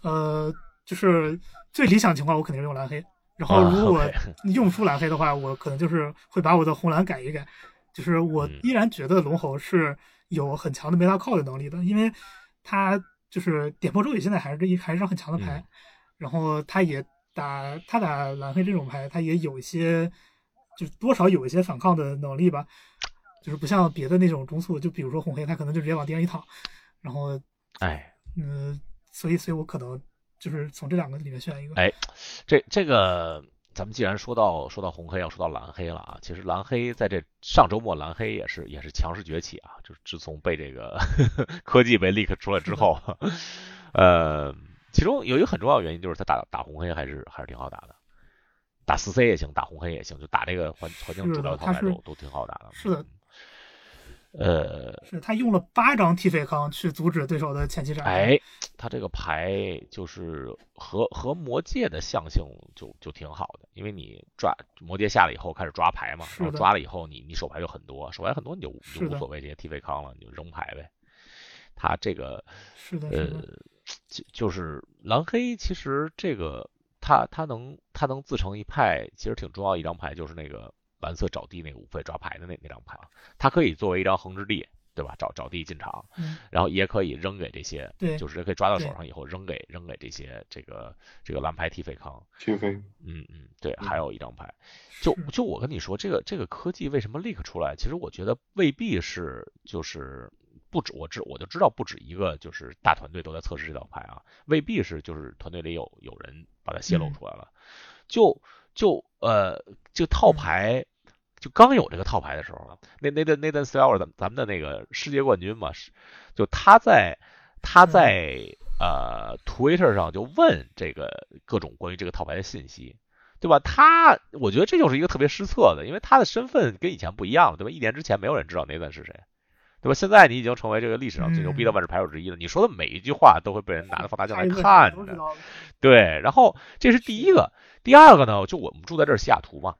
呃，就是最理想情况，我肯定是用蓝黑。然后啊如果用不出蓝黑的话，我可能就是会把我的红蓝改一改。就是我嗯依然觉得龙猴是有很强的 meta call 的能力的，因为他就是点破周宇现在还是一还是很强的牌，嗯然后他也打他打蓝黑这种牌，他也有一些，就是多少有一些反抗的能力吧，就是不像别的那种中速，就比如说红黑，他可能就直接往地上一躺，然后，哎，嗯，所以，所以我可能就是从这两个里面选一个。哎，这这个。咱们既然说到说到红黑，要说到蓝黑了啊。其实蓝黑在这上周末，蓝黑也是也是强势崛起啊。就是自从被这个 科技被 leak 出来之后，呃，其中有一个很重要原因就是他打打红黑还是还是挺好打的，打四 C 也行，打红黑也行，就打这个环环境主流套牌都都挺好打的。是的。呃，是他用了八张替费康去阻止对手的前期展开。哎，他这个牌就是和和魔界的象性就就挺好的，因为你抓魔界下了以后开始抓牌嘛，然后抓了以后你你手牌就很多，手牌很多你就就无所谓这些替费康了，你就扔牌呗。他这个是的，呃，就就是蓝黑其实这个他他能他能自成一派，其实挺重要一张牌就是那个。蓝色找地那个五费抓牌的那那张牌，它可以作为一张横置地，对吧？找找地进场，然后也可以扔给这些，对，就是可以抓到手上以后扔给扔给这些这个这个蓝牌踢飞康。踢飞，嗯嗯，对，还有一张牌，就就我跟你说，这个这个科技为什么 leak 出来？其实我觉得未必是就是不止我知我就知道不止一个就是大团队都在测试这道牌啊，未必是就是团队里有有人把它泄露出来了，就就呃就套牌。就刚有这个套牌的时候，那那那那段 s t e 咱咱们的那个世界冠军嘛，是就他在他在呃 Twitter 上就问这个各种关于这个套牌的信息，对吧？他我觉得这就是一个特别失策的，因为他的身份跟以前不一样了，对吧？一年之前没有人知道那段是谁，对吧？现在你已经成为这个历史上最牛逼的万智牌手之一了，你说的每一句话都会被人拿着放大镜来看的，对。然后这是第一个，第二个呢，就我们住在这儿西雅图嘛。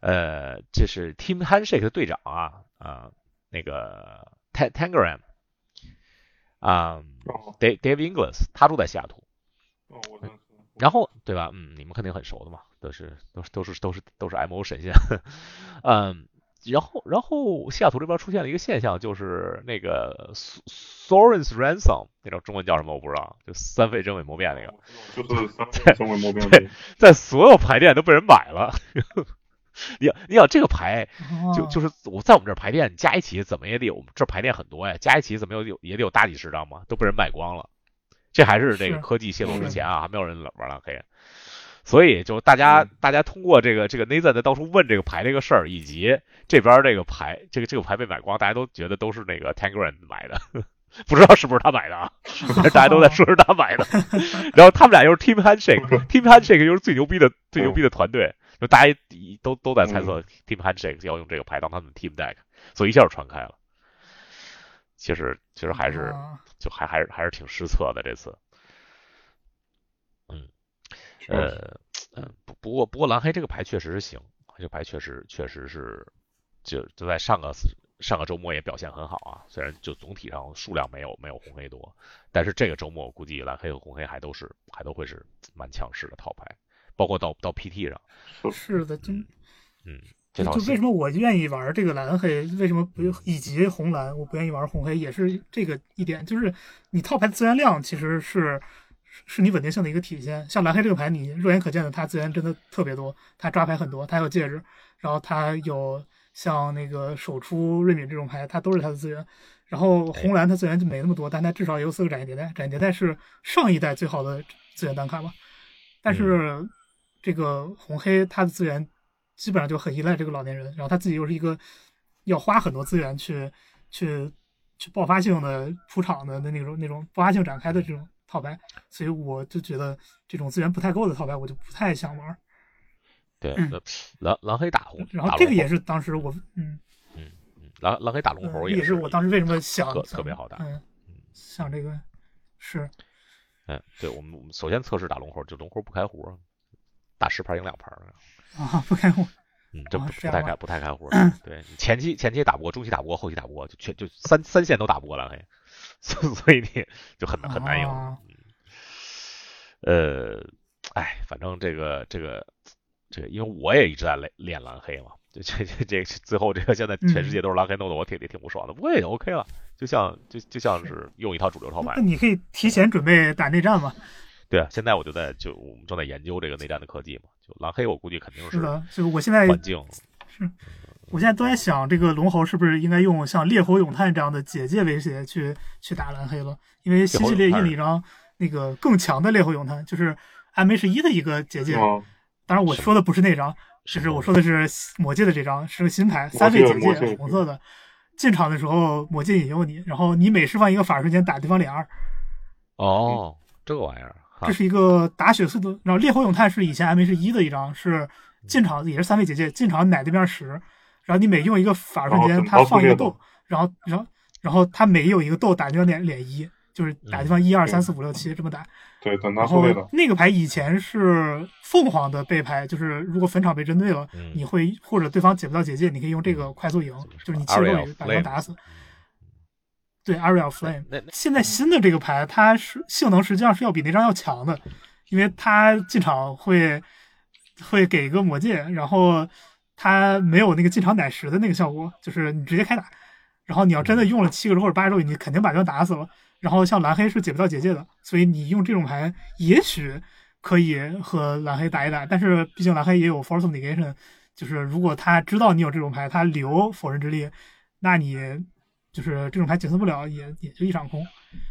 呃，这是 Team Handshake 的队长啊啊，那个 Tangram 啊，Dave Dave Inglis，他住在西雅图。哦，我然后对吧？嗯，你们肯定很熟的嘛，都是都是都是都是都是 MO 神仙。嗯，然后然后西雅图这边出现了一个现象，就是那个 Soren's Ransom，那种中文叫什么我不知道，就三费真伪魔变那个，就是三费真伪魔变，对，在所有牌店都被人买了。你你想这个牌，就就是我在我们这儿排店加一起怎么也得有，这排练很多呀，加一起怎么有有也得有大几十张嘛，都被人卖光了。这还是这个科技泄露之前啊，还没有人玩蓝黑。所以就大家大家通过这个这个 Nathan 在到处问这个牌这个事儿，以及这边这个牌这个这个牌被买光，大家都觉得都是那个 Tangram 买的，不知道是不是他买的啊？大家都在说是他买的。然后他们俩又是 Team Handshake，Team Handshake 又是最牛逼的最牛逼的团队。就大家都都在猜测 Team Handshake 要用这个牌当他们的 Team Deck，所以一下就传开了。其实其实还是就还还是还是挺失策的这次。嗯，呃嗯不不过不过蓝黑这个牌确实是行，这个牌确实确实是就就在上个上个周末也表现很好啊。虽然就总体上数量没有没有红黑多，但是这个周末我估计蓝黑和红黑还都是还都会是蛮强势的套牌。包括到到 PT 上，是的，就嗯，就为什么我愿意玩这个蓝黑，为什么不以及红蓝，我不愿意玩红黑，也是这个一点，就是你套牌资源量其实是是你稳定性的一个体现。像蓝黑这个牌，你肉眼可见的，它资源真的特别多，它抓牌很多，它有戒指，然后它有像那个手出瑞敏这种牌，它都是它的资源。然后红蓝它资源就没那么多，但它至少也有四个展现迭代，展现迭代是上一代最好的资源单卡嘛，但是。这个红黑他的资源基本上就很依赖这个老年人，然后他自己又是一个要花很多资源去去去爆发性的出场的那那种那种爆发性展开的这种套牌，所以我就觉得这种资源不太够的套牌我就不太想玩。对，蓝蓝黑打红，然后这个也是当时我嗯嗯嗯蓝蓝黑打龙猴也是我当时为什么想特别好打，嗯，像这个是，嗯，对我们我们首先测试打龙猴，就龙猴不开壶。打十盘赢两盘啊，不开户，嗯，这不不太开不太开户。对你前期前期打不过，中期打不过，后期打不过，就全就三三线都打不过了黑，所 所以你就很很难赢。呃，哎，反正这个这个这个，因为我也一直在练练蓝黑嘛，就 这这这最后这个现在全世界都是蓝黑，弄得我挺挺挺不爽的。不过也 OK 了，就像就就像是用一套主流套牌。那你可以提前准备打内战嘛。对啊，现在我就在就我们正在研究这个内战的科技嘛，就蓝黑我估计肯定是的，就我现在环境是，我现在都在想这个龙猴是不是应该用像烈火咏叹这样的结界威胁去去打蓝黑了，因为新系列印了一张那个更强的烈火咏叹，就是 M H 一的一个结界，当然我说的不是那张。其实我说的是魔界的这张是个新牌，三费结界，红色的。进场的时候魔界引诱你，然后你每释放一个法瞬间打对方脸二。哦，这个玩意儿，这是一个打血速度。然后烈火咏叹是以前 M H 一的一张，是进场也是三位结界，进场奶对面十，然后你每用一个法瞬间，他放一个豆，然后然后然后他每有一个豆打对方脸脸一，就是打对方一二三四五六七这么打。对，等他后那个牌以前是凤凰的背牌，就是如果坟场被针对了，你会或者对方解不到结界，你可以用这个快速赢，就是你切肉把对方打死。对，Ariel Flame。现在新的这个牌，它是性能实际上是要比那张要强的，因为它进场会会给一个魔戒，然后它没有那个进场奶石的那个效果，就是你直接开打，然后你要真的用了七个肉或者八个肉，你肯定把对方打死了。然后像蓝黑是解不到结界的，所以你用这种牌也许可以和蓝黑打一打。但是毕竟蓝黑也有 Force Negation，就是如果他知道你有这种牌，他留否认之力，那你就是这种牌检测不了，也也就一场空。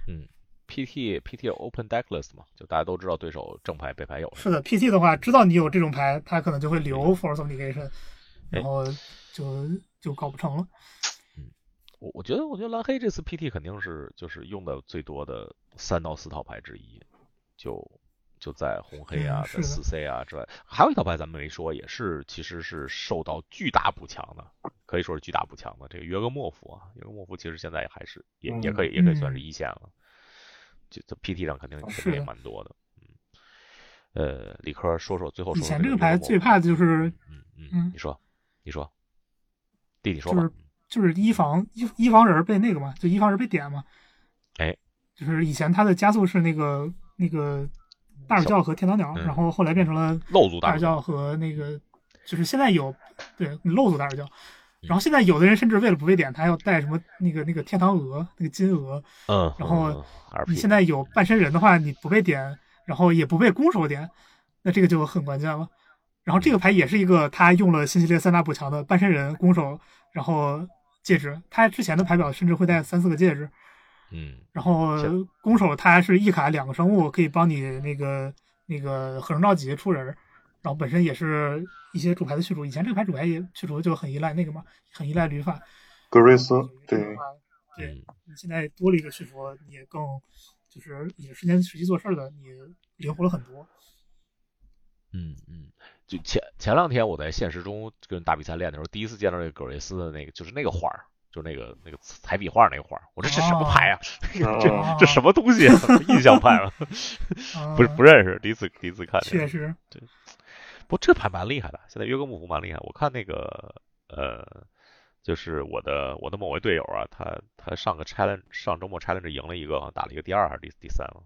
嗯，PT PT Open Decklist 嘛，就大家都知道对手正牌背牌有。是的，PT 的话知道你有这种牌，他可能就会留 Force Negation，然后就就搞不成了。我我觉得，我觉得蓝黑这次 PT 肯定是就是用的最多的三到四套牌之一，就就在红黑啊，在四 C 啊之外，还有一套牌咱们没说，也是其实是受到巨大补强的，可以说是巨大补强的。这个约格莫夫啊，约格莫夫其实现在也还是也也可以也可以算是一线了，就在 PT 上肯定肯定也蛮多的。嗯，呃，李科说说最后说。以前这个牌最怕的就是，嗯嗯，你说，你说，弟弟说吧。就是一防一一防人被那个嘛，就一防人被点嘛，哎，就是以前他的加速是那个那个大耳教和天堂鸟，然后后来变成了漏族大耳教和那个，就是现在有对漏族大耳教，然后现在有的人甚至为了不被点，他要带什么那个那个天堂鹅那个金鹅，嗯，然后你现在有半身人的话，你不被点，然后也不被攻手点，那这个就很关键了。然后这个牌也是一个他用了新系列三大补强的半身人攻手，然后。戒指，他之前的牌表甚至会带三四个戒指，嗯，然后攻手他是一卡两个生物，可以帮你那个那个合成召集出人，然后本身也是一些主牌的去除，以前这个牌主牌也去除就很依赖那个嘛，很依赖旅法。格瑞斯，对，对，你现在多了一个去除，你也更就是也时间实际做事的，你灵活了很多。嗯嗯。就前前两天我在现实中跟大比赛练的时候，第一次见到那个格瑞斯的那个，就是那个画儿，就那个那个彩笔画那个画，我说这什么牌啊？这这什么东西？印象派了，不是不认识，第一次第一次看。确实，对。不，这牌蛮厉害的，现在约格木湖蛮厉害。我看那个呃，就是我的我的某位队友啊，他他上个 challenge 上周末 challenge 赢了一个，打了一个第二还是第第三了。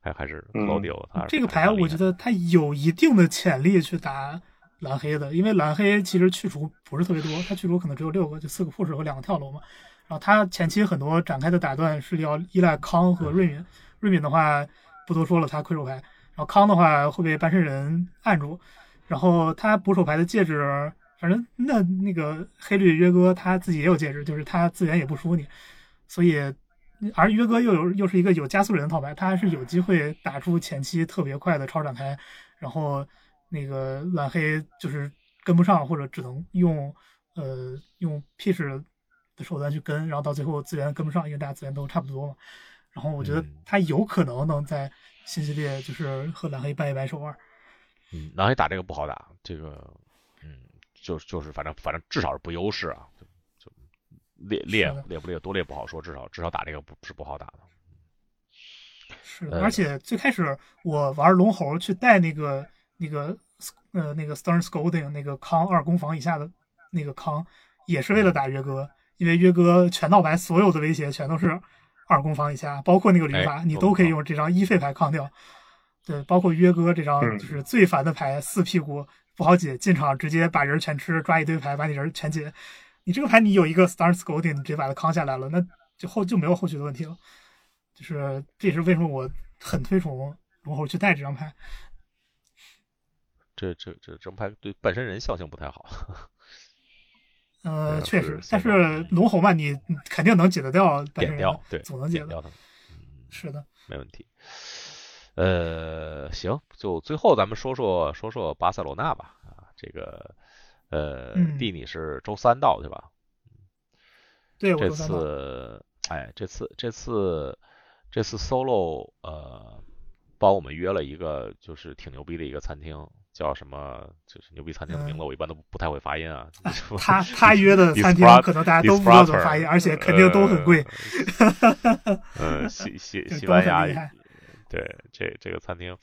还还是老丢了。这个牌我觉得他有一定的潜力去打蓝黑的，因为蓝黑其实去除不是特别多，它去除可能只有六个，就四个 push 和两个跳楼嘛。然后它前期很多展开的打断是要依赖康和瑞敏，瑞敏的话不多说了，他亏手牌。然后康的话会被半身人按住，然后他补手牌的戒指，反正那那个黑绿约哥他自己也有戒指，就是他资源也不输你，所以。而约哥又有又是一个有加速人的套牌，他还是有机会打出前期特别快的超展开，然后那个蓝黑就是跟不上，或者只能用呃用 pitch 的手段去跟，然后到最后资源跟不上，因为大家资源都差不多嘛。然后我觉得他有可能能在新系列就是和蓝黑掰一掰手腕。嗯，蓝黑打这个不好打，这个嗯，就就是反正反正至少是不优势啊。猎猎猎不裂多裂不好说，至少至少打这个不是不好打的。是的，而且最开始我玩龙猴去带那个那个呃那个 Stern Scolding 那个康二攻防以下的那个康，也是为了打约哥，因为约哥全套牌所有的威胁全都是二攻防以下，包括那个铝法，你都可以用这张一费牌抗掉。对，包括约哥这张就是最烦的牌，四屁股不好解，进场直接把人全吃，抓一堆牌把你人全解。你这个牌，你有一个 Star Scolding，你直接把它扛下来了，那就后就没有后续的问题了。就是这也是为什么我很推崇龙猴去带这张牌。这这这张牌对本身人效性不太好。呃，确实，但是龙吼嘛，你肯定能解得掉点掉，对，总能解的。点掉他们，是的，没问题。呃，行，就最后咱们说说说说巴塞罗那吧。啊，这个呃，嗯蒂尼是周三到对吧？对，我这。次，哎，这次这次这次 solo 呃，帮我们约了一个就是挺牛逼的一个餐厅，叫什么？就是牛逼餐厅的名字，我一般都不不太会发音啊。嗯他他约的餐厅可能大家都不知道怎么发音，而且肯定都很贵。呃。呃，西西 西班牙对这这个餐厅，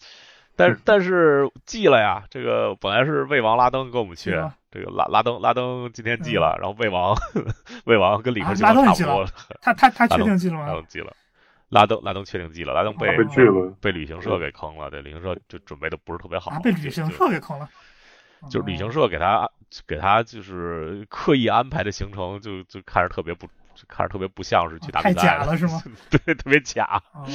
但是但是记了呀。这个本来是魏王拉登跟我们去，这个拉拉登拉登今天记了，然后魏王 魏王跟李克啊情况拉登也寄了差不多，他他他 确定记了吗拉登？寄了，拉登拉登确定寄了，拉登被啊被拒了。被旅行社给坑了，对，旅行社就准备的不是特别好，啊，被旅行社给坑了。就是旅行哦社给他给他就是刻意安排的行程就，就看着特别不，看着特别不像是去打比太赛太假了是吗？对，特别假。哦，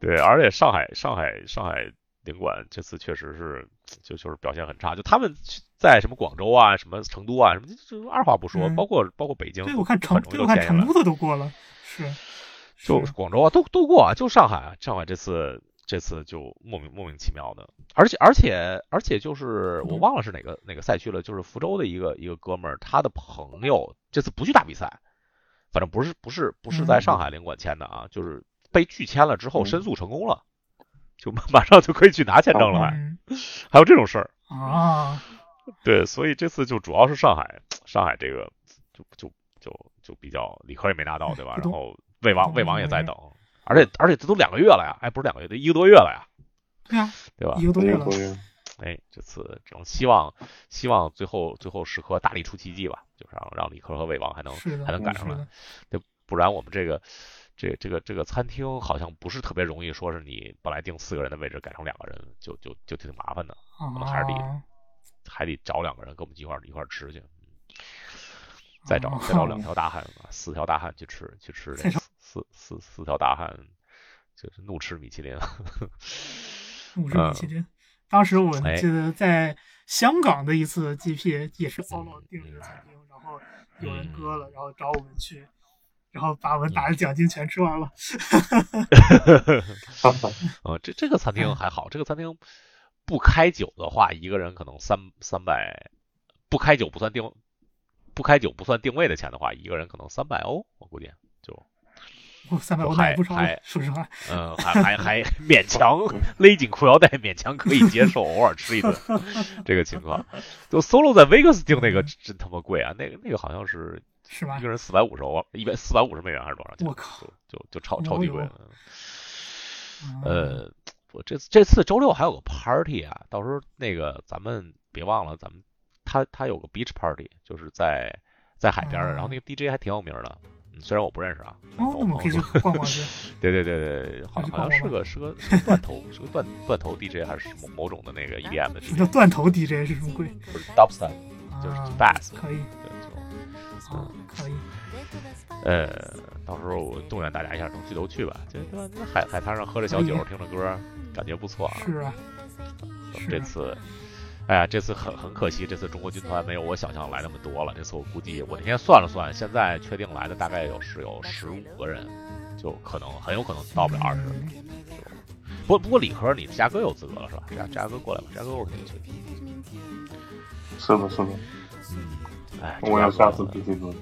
对，而且上海上海上海领馆这次确实是就就是表现很差，就他们在什么广州啊、什么成都啊什么，就就二话不说，嗯包括包括北京，对，我看成很，容易对我看成都的都过了，是，就是广州啊，都都过啊，就上海啊，上海这次这次就莫名莫名其妙的，而且而且而且就是我嗯。忘了是哪个哪个赛区了，就是福州的一个一个哥们儿，他的朋友这次不去打比赛，反正不是不是不是在上海领馆签的啊，就是被拒签了之后嗯。申诉成功了，就马上就可以去拿签证了，还 嗯还有这种事儿。啊，对，所以这次就主要是上海，上海这个就就就就比较理科也没拿到，对吧？然后魏王魏王也在等，而且而且这都两个月了呀，哎，不是两个月，得一个多月了呀，对啊，对吧一？个多月了，哎，这次只能希望希望最后最后时刻大力出奇迹吧，就是让让李科和魏王还能，还能赶上来对，不然我们这个这这个这个餐厅好像不是特别容易，说是你本来定四个人的位置改成两个人，就就就挺麻烦的。我们还是得啊，还得找两个人跟我们一块儿一块儿吃去，再找哦再找两条大汉，四条大汉去吃去吃这再找四四四条大汉，就是怒吃米其林。怒吃米其林。当时我哎记得在香港的一次 GP 也是 solo 订这个餐厅，然后有人割了，然后找我们去，然后把我们打的奖金全吃完了。呃，这这个餐厅还好，这个餐厅不开酒的话，一个人可能三三百，不开酒不算定，不开酒不算定位的钱的话，一个人可能三百欧，我估计就哦，三百我欧那还不少说实话。嗯，还还还勉强勒紧裤腰带，勉强可以接受，偶尔吃一顿 这个情况。就 solo 在 Vegas 订那个真他妈贵啊，那个那个好像是是吧一个人四百五十欧，一百四百五十美元还是多少钱？我靠就就就超超级贵呃，我这次这次周六还有个 party 啊，到时候那个咱们别忘了，咱们他他有个 beach party，就是在在海边儿，然后那个 DJ 还挺有名儿的，嗯，虽然我不认识啊。哦，那我们可以去逛逛去。对对对对，好好像是个是个 是个断头，是个断断头 DJ 还是某某种的那个 EDM 的什么叫断头 DJ 是什么鬼？不是 dubstep，就是啊 bass，可以对，就啊，可以。呃，到时候我动员大家一下，能去都去吧，就？那海海滩上喝着小酒，听着歌，感觉不错啊。是啊，这次，哎呀，这次很很可惜，这次中国军团没有我想象来那么多了。这次我估计，我那天算了算，现在确定来的大概有是有十五个人，就可能很有可能到不了二十。嗯不不过理科，你芝加哥有资格了是吧？芝加芝加哥过来吧，芝加哥我肯定去。是的，是的，嗯，哎，我要下次芝加哥必须做。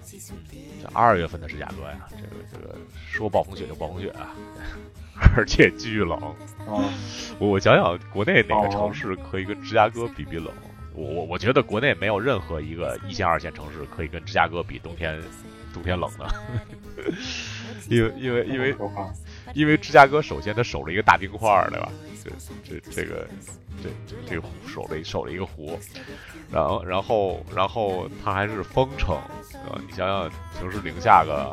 这二月份的芝加哥呀，这个这个说暴风雪就暴风雪啊，而且巨冷。哦，我我想想，国内哪个哦城市可以跟芝加哥比比冷？我我我觉得国内没有任何一个一线二线城市可以跟芝加哥比冬天冬天冷的，因为因为因为。因为芝加哥首先它守着一个大冰块儿，对吧？这这这个这这这个湖守了一守了一个湖，然后然后然后它还是风城，呃，你想想平时零下个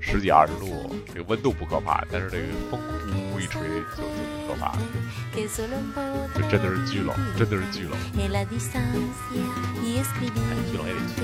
十几二十度，这个温度不可怕，但是这个风呼呼一吹就就挺可怕。的，这真的是巨冷，真的是巨冷，E 巨冷也得去。